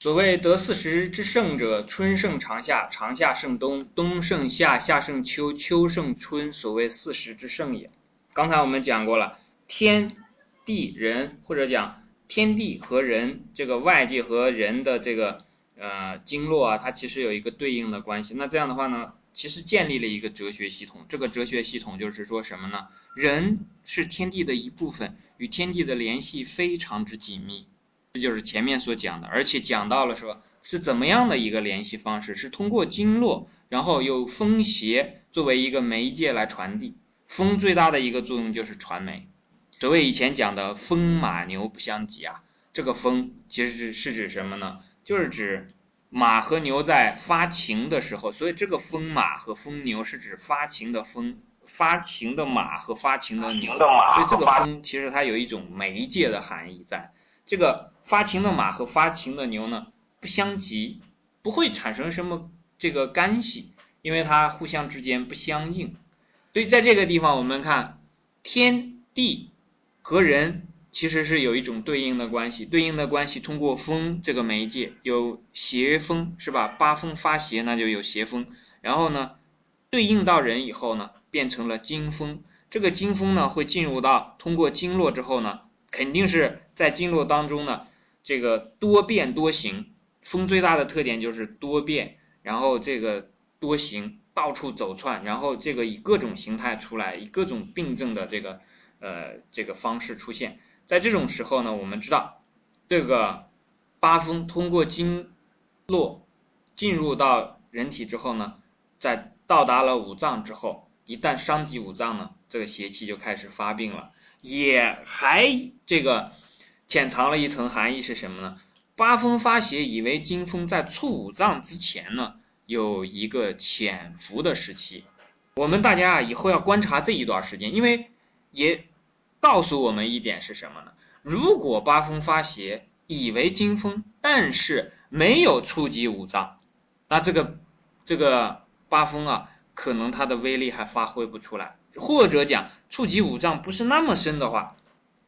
所谓得四时之盛者，春盛长夏，长夏盛冬，冬盛夏，夏盛秋，秋盛春，所谓四时之盛也。刚才我们讲过了，天地人或者讲天地和人这个外界和人的这个呃经络啊，它其实有一个对应的关系。那这样的话呢，其实建立了一个哲学系统。这个哲学系统就是说什么呢？人是天地的一部分，与天地的联系非常之紧密。这就是前面所讲的，而且讲到了说是怎么样的一个联系方式，是通过经络，然后有风邪作为一个媒介来传递。风最大的一个作用就是传媒。所谓以前讲的风马牛不相及啊，这个风其实是是指什么呢？就是指马和牛在发情的时候，所以这个风马和风牛是指发情的风、发情的马和发情的牛，所以这个风其实它有一种媒介的含义在。这个发情的马和发情的牛呢不相及，不会产生什么这个干系，因为它互相之间不相应。所以在这个地方我们看天地和人其实是有一种对应的关系，对应的关系通过风这个媒介有邪风是吧？八风发邪那就有邪风，然后呢对应到人以后呢变成了经风，这个经风呢会进入到通过经络之后呢。肯定是在经络当中呢，这个多变多形，风最大的特点就是多变，然后这个多形，到处走窜，然后这个以各种形态出来，以各种病症的这个呃这个方式出现。在这种时候呢，我们知道这个八风通过经络进入到人体之后呢，在到达了五脏之后，一旦伤及五脏呢，这个邪气就开始发病了。也还这个潜藏了一层含义是什么呢？八风发邪，以为金风在触五脏之前呢，有一个潜伏的时期。我们大家啊，以后要观察这一段时间，因为也告诉我们一点是什么呢？如果八风发邪，以为金风，但是没有触及五脏，那这个这个八风啊，可能它的威力还发挥不出来。或者讲触及五脏不是那么深的话，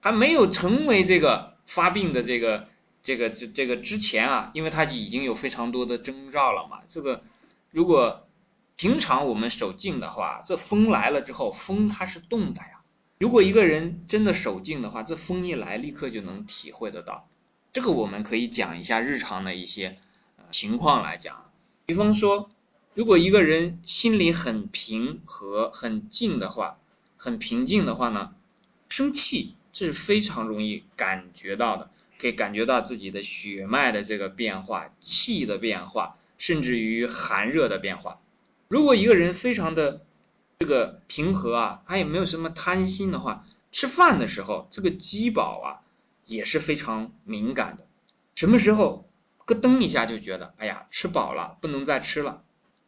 还没有成为这个发病的这个这个这这个之前啊，因为它已经有非常多的征兆了嘛。这个如果平常我们守静的话，这风来了之后，风它是动的呀。如果一个人真的守静的话，这风一来，立刻就能体会得到。这个我们可以讲一下日常的一些情况来讲，比方说。如果一个人心里很平和、很静的话，很平静的话呢，生气这是非常容易感觉到的，可以感觉到自己的血脉的这个变化、气的变化，甚至于寒热的变化。如果一个人非常的这个平和啊，他也没有什么贪心的话，吃饭的时候这个饥饱啊也是非常敏感的，什么时候咯噔一下就觉得，哎呀，吃饱了，不能再吃了。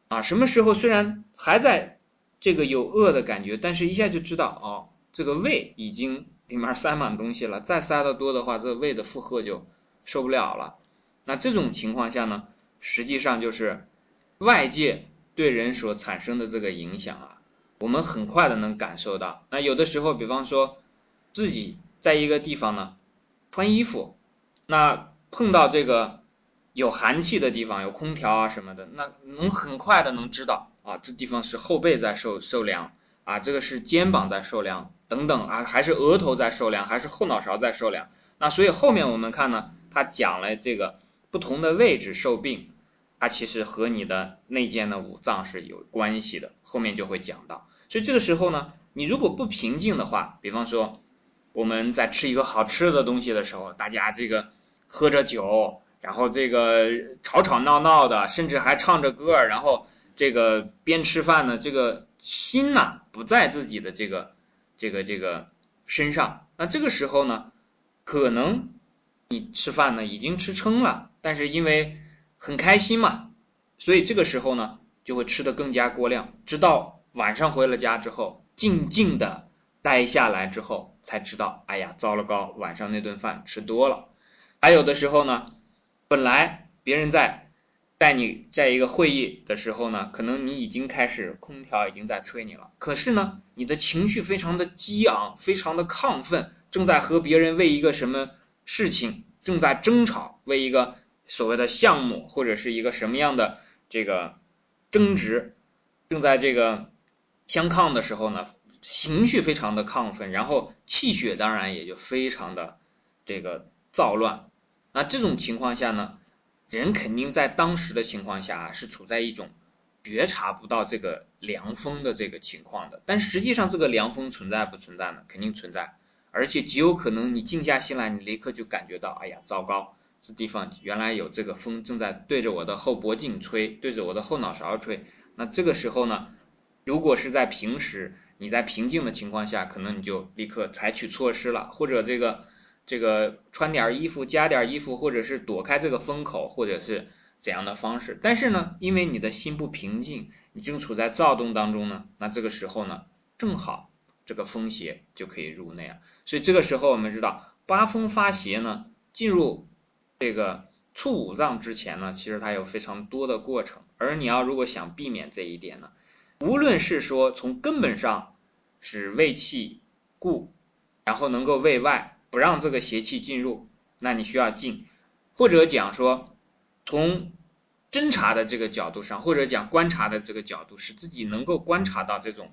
啊，什么时候虽然还在这个有饿的感觉，但是一下就知道哦，这个胃已经里面塞满东西了，再塞的多的话，这胃的负荷就受不了了。那这种情况下呢，实际上就是外界对人所产生的这个影响啊，我们很快的能感受到。那有的时候，比方说自己在一个地方呢穿衣服，那碰到这个。有寒气的地方，有空调啊什么的，那能很快的能知道啊，这地方是后背在受受凉啊，这个是肩膀在受凉等等啊，还是额头在受凉，还是后脑勺在受凉？那所以后面我们看呢，他讲了这个不同的位置受病，它其实和你的内间的五脏是有关系的，后面就会讲到。所以这个时候呢，你如果不平静的话，比方说我们在吃一个好吃的东西的时候，大家这个喝着酒。然后这个吵吵闹闹的，甚至还唱着歌，然后这个边吃饭呢，这个心呐不在自己的这个这个这个身上。那这个时候呢，可能你吃饭呢已经吃撑了，但是因为很开心嘛，所以这个时候呢就会吃的更加过量。直到晚上回了家之后，静静的待下来之后，才知道，哎呀，糟了糕，晚上那顿饭吃多了。还有的时候呢。本来别人在带你在一个会议的时候呢，可能你已经开始空调已经在吹你了，可是呢，你的情绪非常的激昂，非常的亢奋，正在和别人为一个什么事情正在争吵，为一个所谓的项目或者是一个什么样的这个争执正在这个相抗的时候呢，情绪非常的亢奋，然后气血当然也就非常的这个躁乱。那这种情况下呢，人肯定在当时的情况下是处在一种觉察不到这个凉风的这个情况的。但实际上这个凉风存在不存在呢？肯定存在，而且极有可能你静下心来，你立刻就感觉到，哎呀，糟糕。这地方原来有这个风正在对着我的后脖颈吹，对着我的后脑勺吹。那这个时候呢，如果是在平时你在平静的情况下，可能你就立刻采取措施了，或者这个这个穿点衣服，加点衣服，或者是躲开这个风口，或者是怎样的方式。但是呢，因为你的心不平静，你正处在躁动当中呢，那这个时候呢，正好这个风邪就可以入内了。所以这个时候我们知道，八风发邪呢，进入。这个促五脏之前呢，其实它有非常多的过程，而你要如果想避免这一点呢，无论是说从根本上使胃气固，然后能够胃外不让这个邪气进入，那你需要静，或者讲说从侦查的这个角度上，或者讲观察的这个角度，使自己能够观察到这种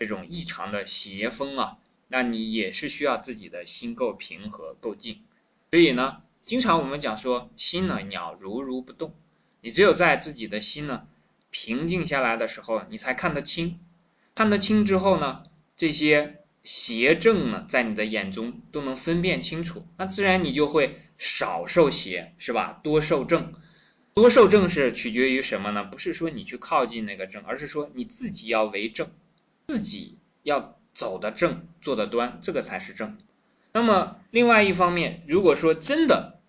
这种异常的邪风啊，那你也是需要自己的心够平和够静，所以呢。经常我们讲说心呢鸟如如不动，你只有在自己的心呢平静下来的时候，你才看得清。看得清之后呢，这些邪正呢在你的眼中都能分辨清楚，那自然你就会少受邪，是吧？多受正。多受正是取决于什么呢？不是说你去靠近那个正，而是说你自己要为正，自己要走的正，做的端，这个才是正。那么另外一方面，如果说真的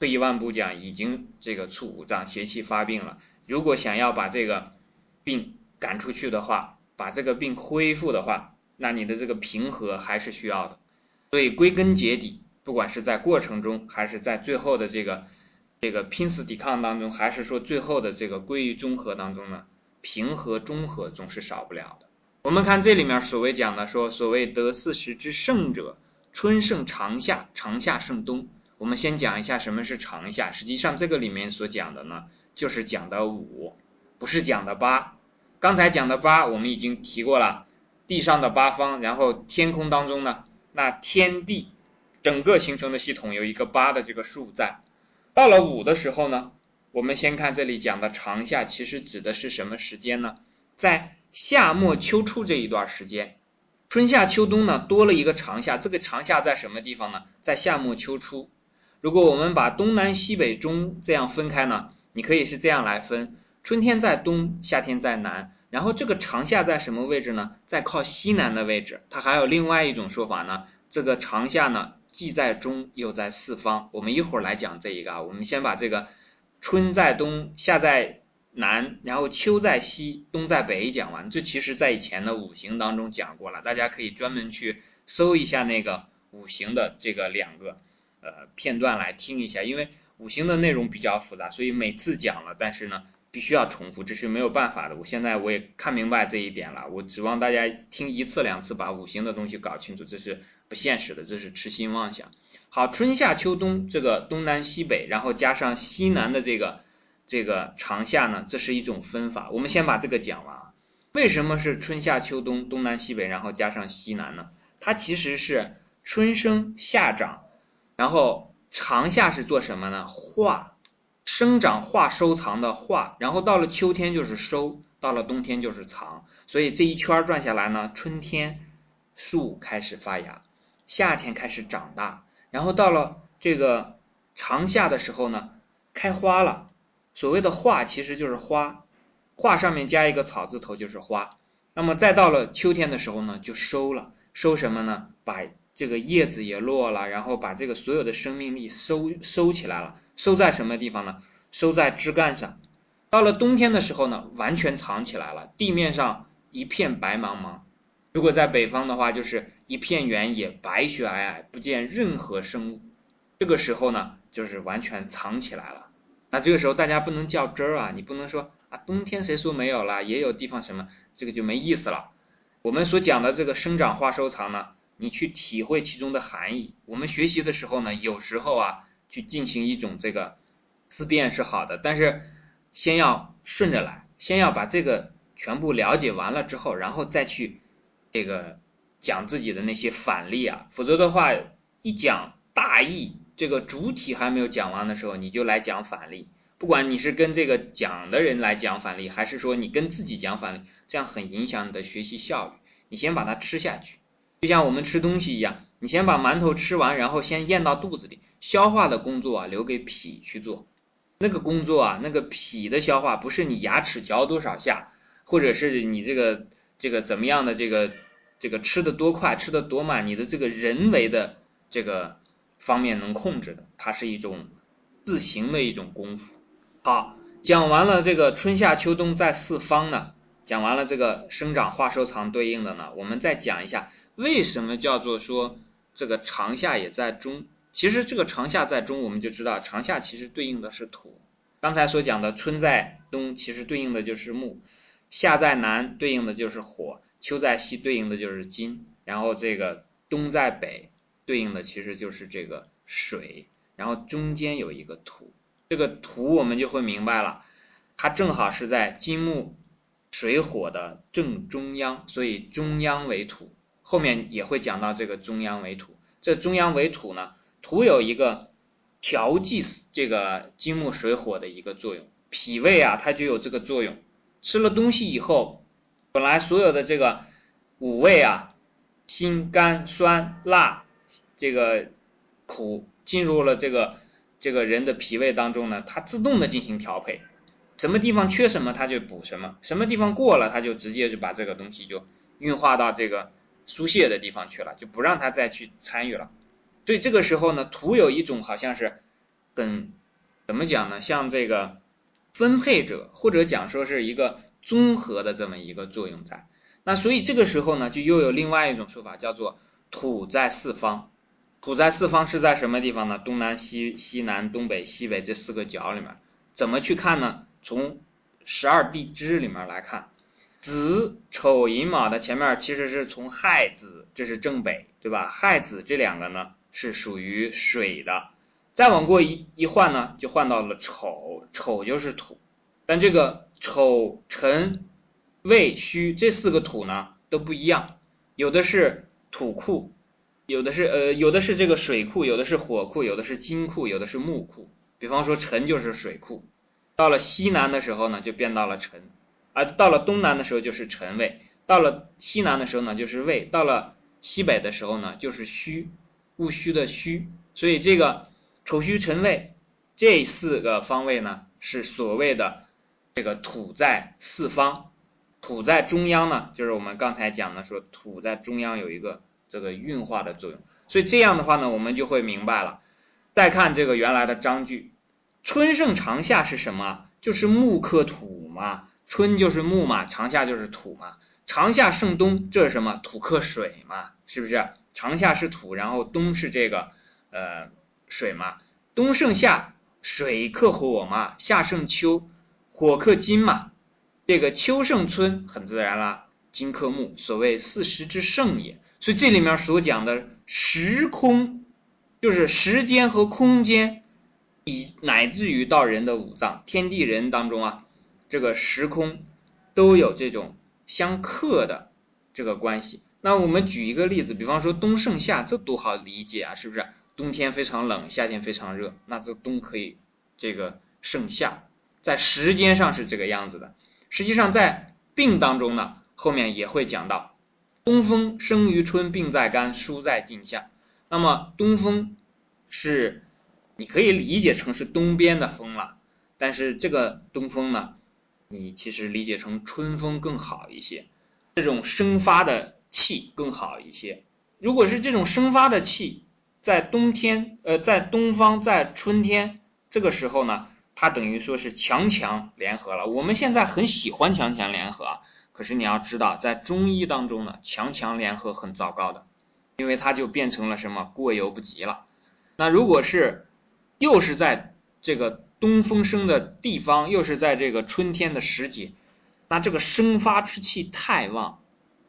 退一万步讲，已经这个促五脏邪气发病了，如果想要把这个病赶出去的话，把这个病恢复的话，那你的这个平和还是需要的。所以归根结底，不管是在过程中，还是在最后的这个这个拼死抵抗当中，还是说最后的这个归于中和当中呢，平和中和总是少不了的。我们看这里面所谓讲的说，所谓得四时之盛者。春胜长夏，长夏胜冬。我们先讲一下什么是长夏。实际上这个里面所讲的呢，就是讲的五，不是讲的八。刚才讲的八，我们已经提过了，地上的八方，然后天空当中呢，那天地整个形成的系统有一个八的这个数在。到了五的时候呢，我们先看这里讲的长夏，其实指的是什么时间呢？在夏末秋初这一段时间。春夏秋冬呢，多了一个长夏。这个长夏在什么地方呢？在夏末秋初。如果我们把东南西北中这样分开呢，你可以是这样来分：春天在东，夏天在南。然后这个长夏在什么位置呢？在靠西南的位置。它还有另外一种说法呢，这个长夏呢，既在中又在四方。我们一会儿来讲这一个啊，我们先把这个春在东，夏在。南，然后秋在西，冬在北，讲完。这其实在以前的五行当中讲过了，大家可以专门去搜一下那个五行的这个两个呃片段来听一下，因为五行的内容比较复杂，所以每次讲了，但是呢必须要重复，这是没有办法的。我现在我也看明白这一点了，我指望大家听一次两次把五行的东西搞清楚，这是不现实的，这是痴心妄想。好，春夏秋冬这个东南西北，然后加上西南的这个。这个长夏呢，这是一种分法。我们先把这个讲完。为什么是春夏秋冬东南西北，然后加上西南呢？它其实是春生夏长，然后长夏是做什么呢？化生长化收藏的化，然后到了秋天就是收，到了冬天就是藏。所以这一圈转下来呢，春天树开始发芽，夏天开始长大，然后到了这个长夏的时候呢，开花了。所谓的化其实就是花，化上面加一个草字头就是花。那么再到了秋天的时候呢，就收了，收什么呢？把这个叶子也落了，然后把这个所有的生命力收收起来了，收在什么地方呢？收在枝干上。到了冬天的时候呢，完全藏起来了，地面上一片白茫茫。如果在北方的话，就是一片原野，白雪皑皑，不见任何生物。这个时候呢，就是完全藏起来了。那这个时候大家不能较真儿啊，你不能说啊冬天谁说没有了，也有地方什么，这个就没意思了。我们所讲的这个生长化收藏呢，你去体会其中的含义。我们学习的时候呢，有时候啊去进行一种这个思辨是好的，但是先要顺着来，先要把这个全部了解完了之后，然后再去这个讲自己的那些反例啊，否则的话一讲大意，这个主体还没有讲完的时候，你就来讲反例。不管你是跟这个讲的人来讲反例，还是说你跟自己讲反例，这样很影响你的学习效率。你先把它吃下去，就像我们吃东西一样，你先把馒头吃完，然后先咽到肚子里，消化的工作啊留给脾去做。那个工作啊，那个脾的消化不是你牙齿嚼多少下，或者是你这个这个怎么样的这个这个吃的多快，吃的多慢，你的这个人为的这个方面能控制的，它是一种自行的一种功夫。好，讲完了这个春夏秋冬在四方呢，讲完了这个生长化收藏对应的呢，我们再讲一下为什么叫做说这个长夏也在中。其实这个长夏在中，我们就知道长夏其实对应的是土。刚才所讲的春在东，其实对应的就是木；夏在南，对应的就是火；秋在西，对应的就是金。然后这个冬在北，对应的其实就是这个水。然后中间有一个土。这个土我们就会明白了，它正好是在金木水火的正中央，所以中央为土。后面也会讲到这个中央为土。这中央为土呢，土有一个调剂这个金木水火的一个作用，脾胃啊它就有这个作用。吃了东西以后，本来所有的这个五味啊，辛甘酸辣这个苦进入了这个。这个人的脾胃当中呢，它自动的进行调配，什么地方缺什么，它就补什么；什么地方过了，它就直接就把这个东西就运化到这个疏泄的地方去了，就不让它再去参与了。所以这个时候呢，土有一种好像是很怎么讲呢？像这个分配者，或者讲说是一个综合的这么一个作用在。那所以这个时候呢，就又有另外一种说法，叫做土在四方。土在四方是在什么地方呢？东南西西南东北西北这四个角里面，怎么去看呢？从十二地支里面来看，子丑寅卯的前面其实是从亥子，这是正北，对吧？亥子这两个呢是属于水的，再往过一一换呢，就换到了丑，丑就是土，但这个丑辰未戌这四个土呢都不一样，有的是土库。有的是呃，有的是这个水库，有的是火库，有的是金库，有的是木库。比方说辰就是水库，到了西南的时候呢，就变到了辰，而到了东南的时候就是辰位，到了西南的时候呢就是未，到了西北的时候呢就是戌，戊戌的戌。所以这个丑戌辰未这四个方位呢，是所谓的这个土在四方，土在中央呢，就是我们刚才讲的说土在中央有一个。这个运化的作用，所以这样的话呢，我们就会明白了。再看这个原来的章句，春盛长夏是什么？就是木克土嘛，春就是木嘛，长夏就是土嘛。长夏盛冬，这是什么？土克水嘛，是不是？长夏是土，然后冬是这个呃水嘛。冬盛夏，水克火嘛，夏盛秋，火克金嘛。这个秋盛春，很自然啦，金克木，所谓四时之盛也。所以这里面所讲的时空，就是时间和空间，以乃至于到人的五脏、天地人当中啊，这个时空都有这种相克的这个关系。那我们举一个例子，比方说冬盛夏，这多好理解啊，是不是？冬天非常冷，夏天非常热，那这冬可以这个盛夏，在时间上是这个样子的。实际上在病当中呢，后面也会讲到。东风生于春，病在肝，疏在镜下。那么东风是你可以理解成是东边的风了，但是这个东风呢，你其实理解成春风更好一些，这种生发的气更好一些。如果是这种生发的气在冬天，呃，在东方，在春天这个时候呢，它等于说是强强联合了。我们现在很喜欢强强联合。可是你要知道，在中医当中呢，强强联合很糟糕的，因为它就变成了什么过犹不及了。那如果是又是在这个东风生的地方，又是在这个春天的时节，那这个生发之气太旺，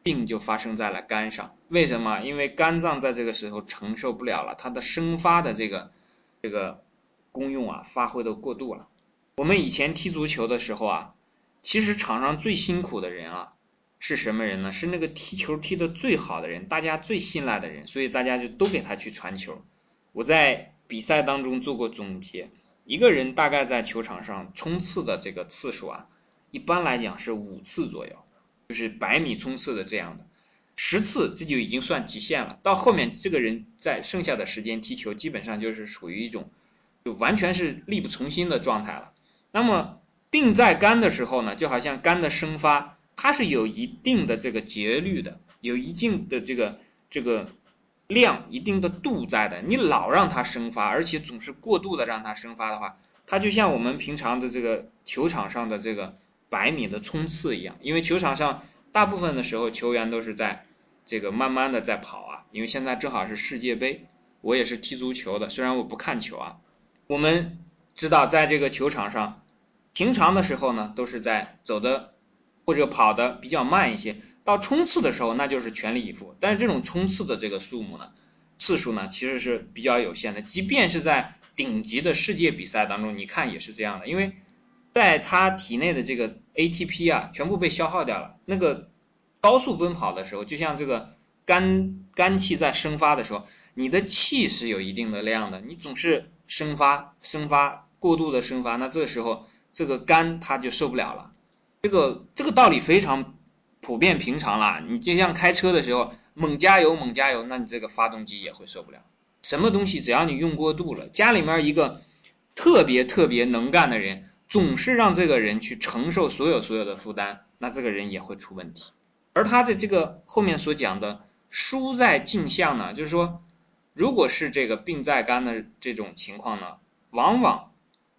病就发生在了肝上。为什么？因为肝脏在这个时候承受不了了，它的生发的这个这个功用啊发挥的过度了。我们以前踢足球的时候啊，其实场上最辛苦的人啊是什么人呢？是那个踢球踢得最好的人，大家最信赖的人，所以大家就都给他去传球。我在比赛当中做过总结，一个人大概在球场上冲刺的这个次数啊，一般来讲是五次左右，就是百米冲刺的这样的。十次这就已经算极限了，到后面这个人在剩下的时间踢球，基本上就是属于一种就完全是力不从心的状态了。那么病在肝的时候呢，就好像肝的生发，它是有一定的这个节律的，有一定的这个这个量、一定的度在的。你老让它生发，而且总是过度的让它生发的话，它就像我们平常的这个球场上的这个百米的冲刺一样，因为球场上。大部分的时候，球员都是在这个慢慢的在跑啊，因为现在正好是世界杯，我也是踢足球的，虽然我不看球啊。我们知道，在这个球场上，平常的时候呢，都是在走的或者跑的比较慢一些，到冲刺的时候，那就是全力以赴。但是这种冲刺的这个数目呢，次数呢，其实是比较有限的。即便是在顶级的世界比赛当中，你看也是这样的，因为。在他体内的这个 ATP 啊，全部被消耗掉了。那个高速奔跑的时候，就像这个肝肝气在生发的时候，你的气是有一定的量的，你总是生发生发过度的生发，那这时候这个肝它就受不了了。这个这个道理非常普遍平常啦。你就像开车的时候猛加油猛加油，那你这个发动机也会受不了。什么东西只要你用过度了，家里面一个特别特别能干的人。总是让这个人去承受所有所有的负担，那这个人也会出问题。而他的这个后面所讲的疏在镜像呢，就是说，如果是这个病在肝的这种情况呢，往往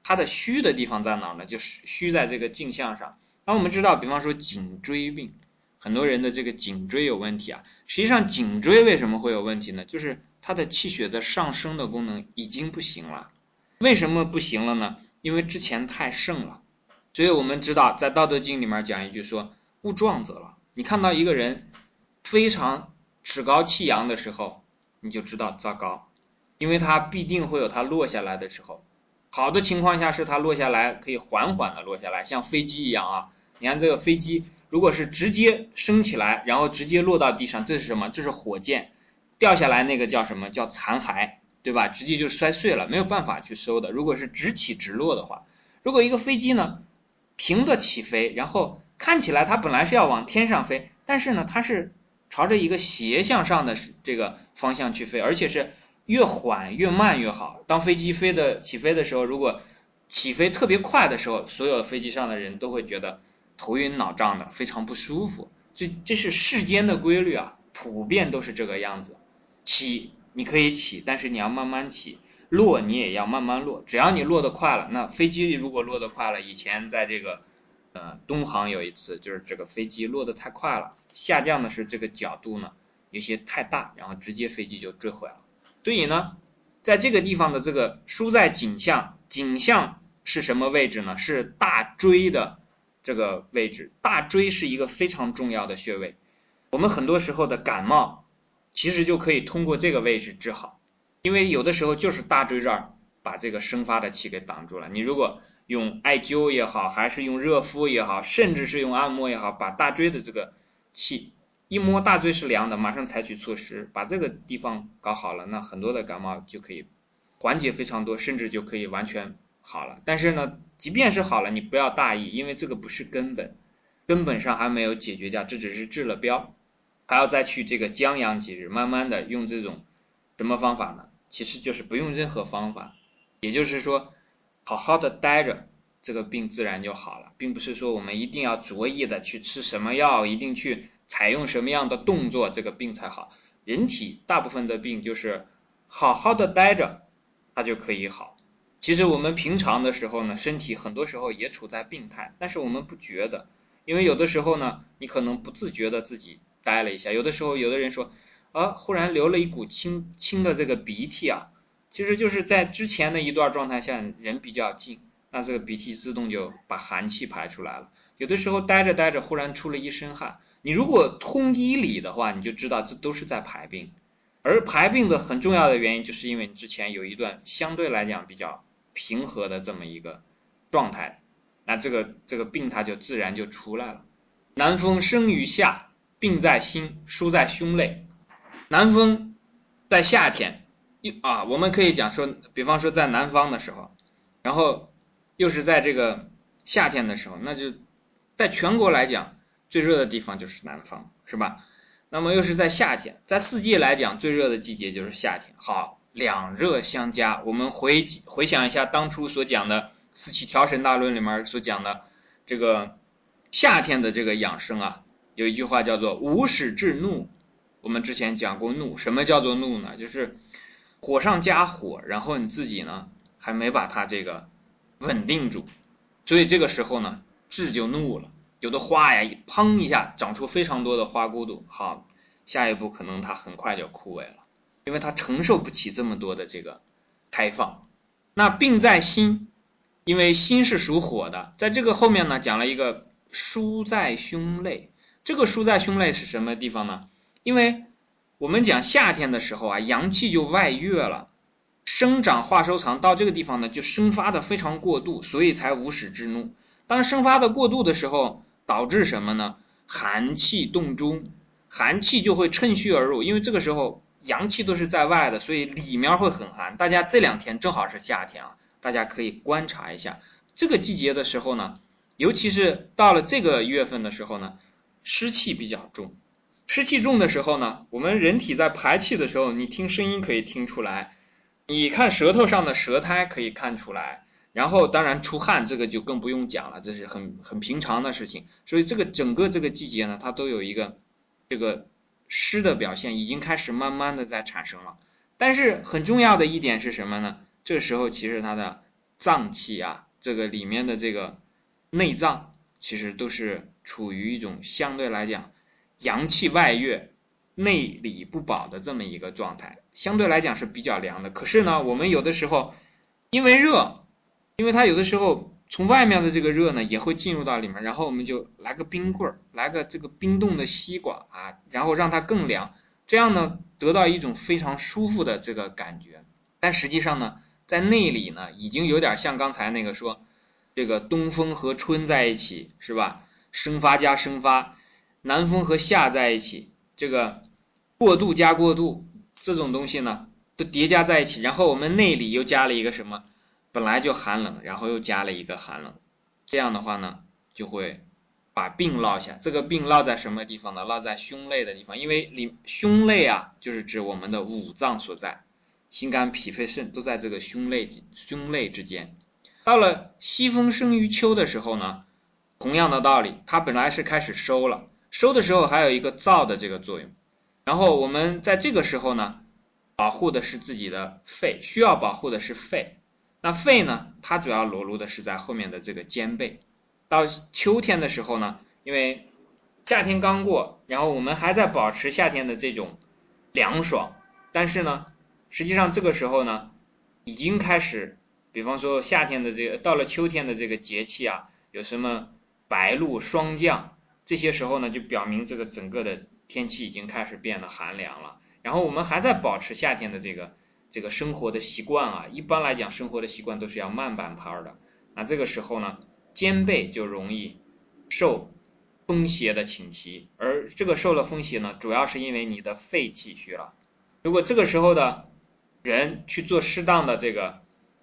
他的虚的地方在哪呢？就是虚在这个镜像上。那我们知道，比方说颈椎病，很多人的这个颈椎有问题啊。实际上，颈椎为什么会有问题呢？就是它的气血的上升的功能已经不行了。为什么不行了呢？因为之前太盛了，所以我们知道在《道德经》里面讲一句说“物壮则老”。你看到一个人非常趾高气扬的时候，你就知道糟糕，因为他必定会有他落下来的时候。好的情况下是他落下来可以缓缓的落下来，像飞机一样啊。你看这个飞机如果是直接升起来，然后直接落到地上，这是什么？这是火箭掉下来那个叫什么叫残骸？对吧？直接就摔碎了，没有办法去收的。如果是直起直落的话，如果一个飞机呢平的起飞，然后看起来它本来是要往天上飞，但是呢它是朝着一个斜向上的这个方向去飞，而且是越缓越慢越好。当飞机飞的起飞的时候，如果起飞特别快的时候，所有飞机上的人都会觉得头晕脑胀的，非常不舒服。这这是世间的规律啊，普遍都是这个样子。起。你可以起，但是你要慢慢起；落你也要慢慢落。只要你落得快了，那飞机如果落得快了，以前在这个呃东航有一次，就是这个飞机落得太快了，下降的是这个角度呢有些太大，然后直接飞机就坠毁了。所以呢，在这个地方的这个输在颈项，颈项是什么位置呢？是大椎的这个位置。大椎是一个非常重要的穴位。我们很多时候的感冒。其实就可以通过这个位置治好，因为有的时候就是大椎这儿把这个生发的气给挡住了。你如果用艾灸也好，还是用热敷也好，甚至是用按摩也好，把大椎的这个气一摸，大椎是凉的，马上采取措施把这个地方搞好了，那很多的感冒就可以缓解非常多，甚至就可以完全好了。但是呢，即便是好了，你不要大意，因为这个不是根本，根本上还没有解决掉，这只是治了标。还要再去这个将养几日，慢慢的用这种什么方法呢？其实就是不用任何方法，也就是说，好好的待着，这个病自然就好了，并不是说我们一定要着意的去吃什么药，一定去采用什么样的动作，这个病才好。人体大部分的病就是好好的待着，它就可以好。其实我们平常的时候呢，身体很多时候也处在病态，但是我们不觉得，因为有的时候呢，你可能不自觉的自己。呆了一下，有的时候有的人说，啊，忽然流了一股清清的这个鼻涕啊，其实就是在之前的一段状态下人比较静，那这个鼻涕自动就把寒气排出来了。有的时候呆着呆着，忽然出了一身汗，你如果通医理的话，你就知道这都是在排病。而排病的很重要的原因，就是因为你之前有一段相对来讲比较平和的这么一个状态，那这个这个病它就自然就出来了。南风生于夏，病在心，疏在胸肋。南风在夏天，又啊，我们可以讲说，比方说在南方的时候，然后又是在这个夏天的时候，那就在全国来讲，最热的地方就是南方，是吧？那么又是在夏天，在四季来讲，最热的季节就是夏天。好，两热相加，我们回回想一下当初所讲的《四气调神大论》里面所讲的这个夏天的这个养生啊，有一句话叫做“无始至怒”。我们之前讲过怒，什么叫做怒呢？就是火上加火，然后你自己呢还没把它这个稳定住，所以这个时候呢，志就怒了。有的花呀，一砰一下长出非常多的花骨朵，好，下一步可能它很快就枯萎了，因为它承受不起这么多的这个开放。那病在心，因为心是属火的，在这个后面呢讲了一个书在胸肋，这个疏在胸肋是什么地方呢？因为我们讲夏天的时候啊，阳气就外越了，生长化收藏到这个地方呢，就生发的非常过度，所以才无始之怒。当生发的过度的时候，导致什么呢？寒气动中，寒气就会趁虚而入，因为这个时候阳气都是在外的，所以里面会很寒。大家这两天正好是夏天啊，大家可以观察一下这个季节的时候呢，尤其是到了这个月份的时候呢，湿气比较重。湿气重的时候呢，我们人体在排气的时候，你听声音可以听出来，你看舌头上的舌苔可以看出来。然后当然出汗，这个就更不用讲了，这是很很平常的事情。所以这个整个这个季节呢，它都有一个这个湿的表现，已经开始慢慢的在产生了。但是很重要的一点是什么呢？这时候其实它的脏器啊，这个里面的这个内脏其实都是处于一种相对来讲阳气外越、内里不保的这么一个状态，相对来讲是比较凉的。可是呢，我们有的时候因为热。因为它有的时候从外面的这个热呢，也会进入到里面，然后我们就来个冰棍儿，来个这个冰冻的西瓜啊，然后让它更凉，这样呢得到一种非常舒服的这个感觉。但实际上呢，在内里呢，已经有点像刚才那个说，这个东风和春在一起是吧？生发加生发，南风和夏在一起，这个过渡加过渡这种东西呢，都叠加在一起，然后我们内里又加了一个什么？本来就寒冷，然后又加了一个寒冷，这样的话呢，就会把病落下。这个病落在什么地方呢？落在胸肋的地方，因为里胸肋啊，就是指我们的五脏所在，心肝脾肺肾都在这个胸肋胸肋之间。到了西风生于秋的时候呢，同样的道理，它本来是开始收了，收的时候还有一个燥的这个作用。然后我们在这个时候呢，保护的是自己的肺，需要保护的是肺。那肺呢？它主要裸露的是在后面的这个肩背。到秋天的时候呢，因为夏天刚过，然后我们还在保持夏天的这种凉爽，但是呢，实际上这个时候呢，已经开始，比方说夏天的这个到了秋天的这个节气啊，有什么白露、霜降，这些时候呢，就表明这个整个的天气已经开始变得寒凉了。然后我们还在保持夏天的这个。这个生活的习惯啊，一般来讲，生活的习惯都是要慢半拍的。那这个时候呢，肩背就容易受风邪的侵袭，而这个受了风邪呢，主要是因为你的肺气虚了。如果这个时候的人去做适当的这个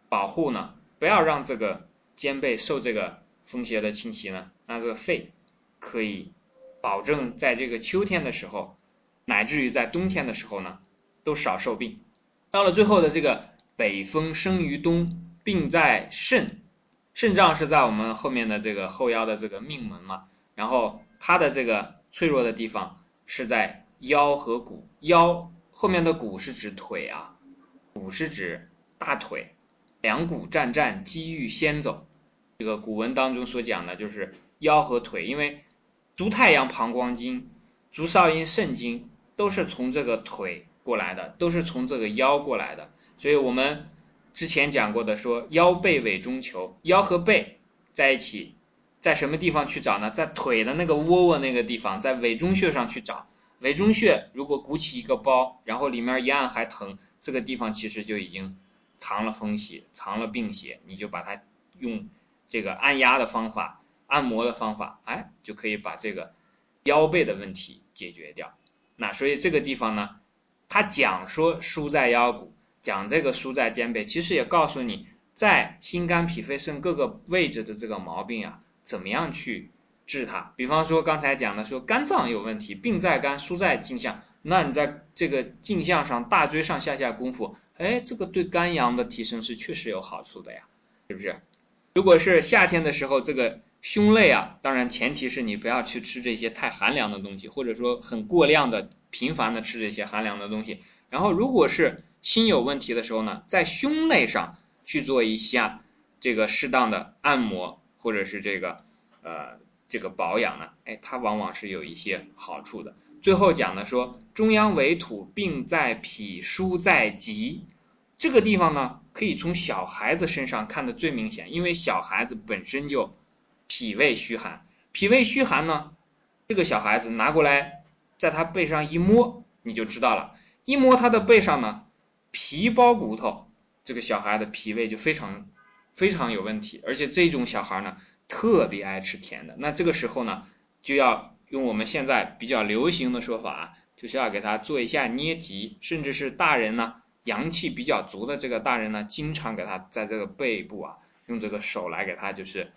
保护呢，不要让这个肩背受这个风邪的侵袭呢，那这个肺可以保证在这个秋天的时候，乃至于在冬天的时候呢，都少受病。到了最后的这个北风生于冬，病在肾，肾脏是在我们后面的这个后腰的这个命门嘛，然后它的这个脆弱的地方是在腰和骨，腰后面的骨是指腿啊，骨是指大腿，两骨战战，机遇先走，这个古文当中所讲的就是腰和腿，因为足太阳膀胱经，足少阴肾经都是从这个腿。过来的都是从这个腰过来的，所以我们之前讲过的说腰背尾中求，腰和背在一起，在什么地方去找呢？在腿的那个窝窝那个地方，在尾中穴上去找。尾中穴如果鼓起一个包，然后里面一按还疼，这个地方其实就已经藏了风邪，藏了病邪，你就把它用这个按压的方法、按摩的方法，哎，就可以把这个腰背的问题解决掉。那所以这个地方呢，他讲说疏在腰骨，讲这个疏在肩背，其实也告诉你在心肝脾肺肾各个位置的这个毛病啊，怎么样去治它。比方说刚才讲的说肝脏有问题，病在肝，疏在颈项。那你在这个镜像上大椎上下下功夫，哎，这个对肝阳的提升是确实有好处的呀，是不是？如果是夏天的时候，这个胸肋啊，当然前提是你不要去吃这些太寒凉的东西，或者说很过量的、频繁的吃这些寒凉的东西。然后，如果是心有问题的时候呢，在胸肋上去做一下这个适当的按摩，或者是这个呃这个保养呢，哎，它往往是有一些好处的。最后讲的说，中央为土，病在脾，疏在脊。这个地方呢，可以从小孩子身上看的最明显，因为小孩子本身就脾胃虚寒。脾胃虚寒呢，这个小孩子拿过来，在他背上一摸，你就知道了。一摸他的背上呢，皮包骨头，这个小孩的脾胃就非常非常有问题。而且这种小孩呢，特别爱吃甜的。那这个时候呢，就要。用我们现在比较流行的说法，就是要给他做一下捏脊，甚至是大人呢，阳气比较足的这个大人呢，经常给他在这个背部啊，用这个手来给他就是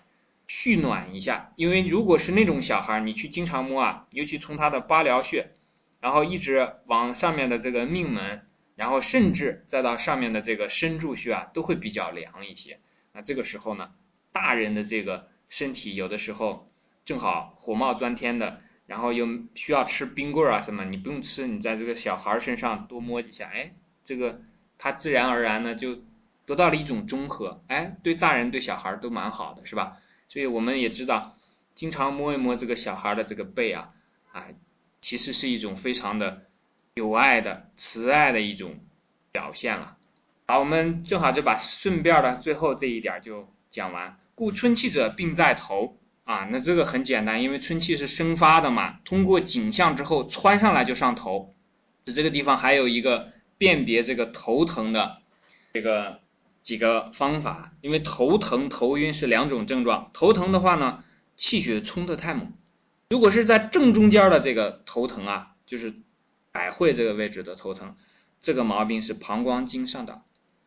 蓄暖一下。因为如果是那种小孩，你去经常摸啊，尤其从他的八髎穴，然后一直往上面的这个命门，然后甚至再到上面的这个身柱穴啊，都会比较凉一些。那这个时候呢，大人的这个身体有的时候。正好火冒钻天的，然后又需要吃冰棍啊什么，你不用吃，你在这个小孩身上多摸几下，哎，这个他自然而然呢就得到了一种中和，哎，对大人对小孩都蛮好的，是吧？所以我们也知道，经常摸一摸这个小孩的这个背啊，啊，其实是一种非常的有爱的慈爱的一种表现了。好，我们正好就把顺便的最后这一点就讲完。故春气者，病在头。啊，那这个很简单，因为春气是生发的嘛，通过颈项之后窜上来就上头。这个地方还有一个辨别这个头疼的这个几个方法，因为头疼头晕是两种症状，头疼的话呢，气血冲得太猛。如果是在正中间的这个头疼啊，就是百会这个位置的头疼，这个毛病是膀胱经上的。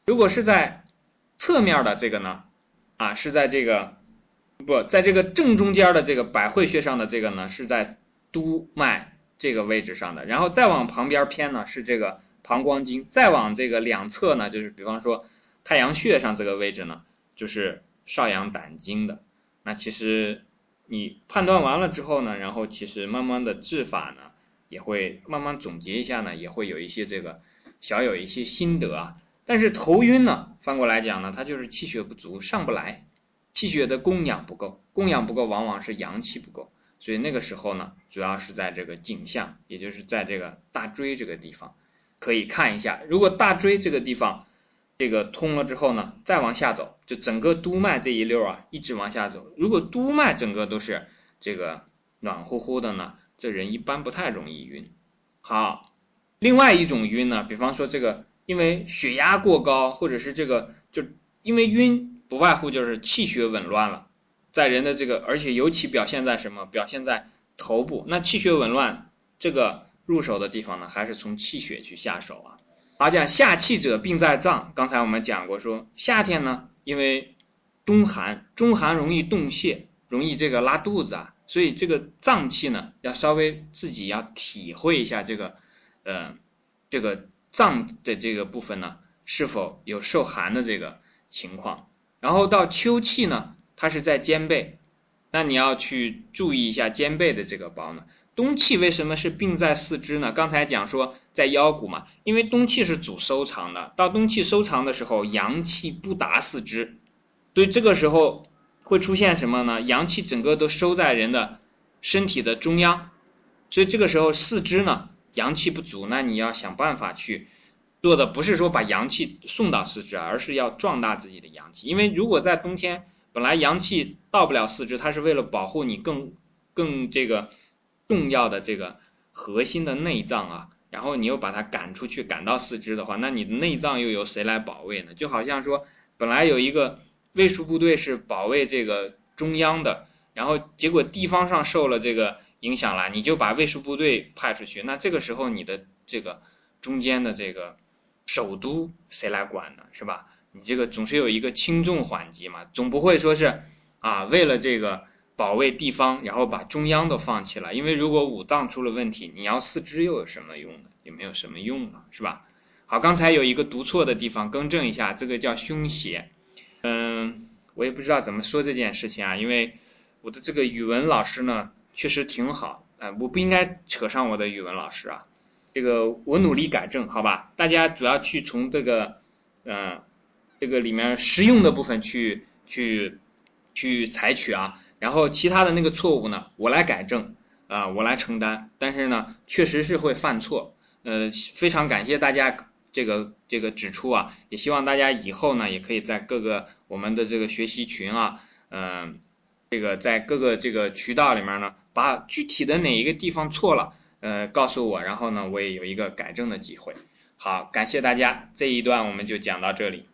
如果是在侧面的这个呢，啊，是在这个。不在这个正中间的这个百会穴上的这个呢，是在督脉这个位置上的，然后再往旁边偏呢是这个膀胱经，再往这个两侧呢，就是比方说太阳穴上这个位置呢，就是少阳胆经的。那其实你判断完了之后呢，然后其实慢慢的治法呢，也会慢慢总结一下呢，也会有一些这个小有一些心得啊。但是头晕呢，翻过来讲呢，它就是气血不足，上不来。气血的供养不够，供养不够往往是阳气不够，所以那个时候呢，主要是在这个颈项，也就是在这个大椎这个地方，可以看一下，如果大椎这个地方这个通了之后呢，再往下走，就整个督脉这一溜啊，一直往下走，如果督脉整个都是这个暖乎乎的呢，这人一般不太容易晕。好，另外一种晕呢，比方说这个因为血压过高，或者是这个就因为晕。不外乎就是气血紊乱了，在人的这个，而且尤其表现在什么？表现在头部。那气血紊乱，这个入手的地方呢，还是从气血去下手啊。好讲夏气者病在脏，刚才我们讲过，说夏天呢，因为中寒，中寒容易动泻，容易这个拉肚子啊，所以这个脏气呢，要稍微自己要体会一下这个，呃，这个脏的这个部分呢，是否有受寒的这个情况。然后到秋气呢，它是在肩背，那你要去注意一下肩背的这个包呢。冬气为什么是病在四肢呢？刚才讲说在腰骨嘛，因为冬气是主收藏的，到冬气收藏的时候，阳气不达四肢，所以这个时候会出现什么呢？阳气整个都收在人的身体的中央，所以这个时候四肢呢阳气不足，那你要想办法去。做的不是说把阳气送到四肢，而是要壮大自己的阳气。因为如果在冬天本来阳气到不了四肢，它是为了保护你更更这个重要的这个核心的内脏啊，然后你又把它赶出去，赶到四肢的话，那你的内脏又由谁来保卫呢？就好像说，本来有一个卫戍部队是保卫这个中央的，然后结果地方上受了这个影响了，你就把卫戍部队派出去，那这个时候你的这个中间的这个首都谁来管呢？是吧？你这个总是有一个轻重缓急嘛，总不会说是啊为了这个。保卫地方，然后把中央都放弃了，因为如果五脏出了问题，你要四肢又有什么用呢？也没有什么用啊，是吧？好，刚才有一个读错的地方，更正一下，这个叫胸胁。嗯，我也不知道怎么说这件事情啊，因为我的这个语文老师呢确实挺好，啊，我不应该扯上我的语文老师啊，这个我努力改正，好吧？大家主要去从这个嗯这个里面实用的部分去去去采取啊。然后其他的那个错误呢，我来改正啊，我来承担。但是呢，确实是会犯错。呃，非常感谢大家这个这个指出啊，也希望大家以后呢，也可以在各个我们的这个学习群啊，嗯，这个在各个这个渠道里面呢，把具体的哪一个地方错了，呃，告诉我，然后呢，我也有一个改正的机会。好，感谢大家，这一段我们就讲到这里。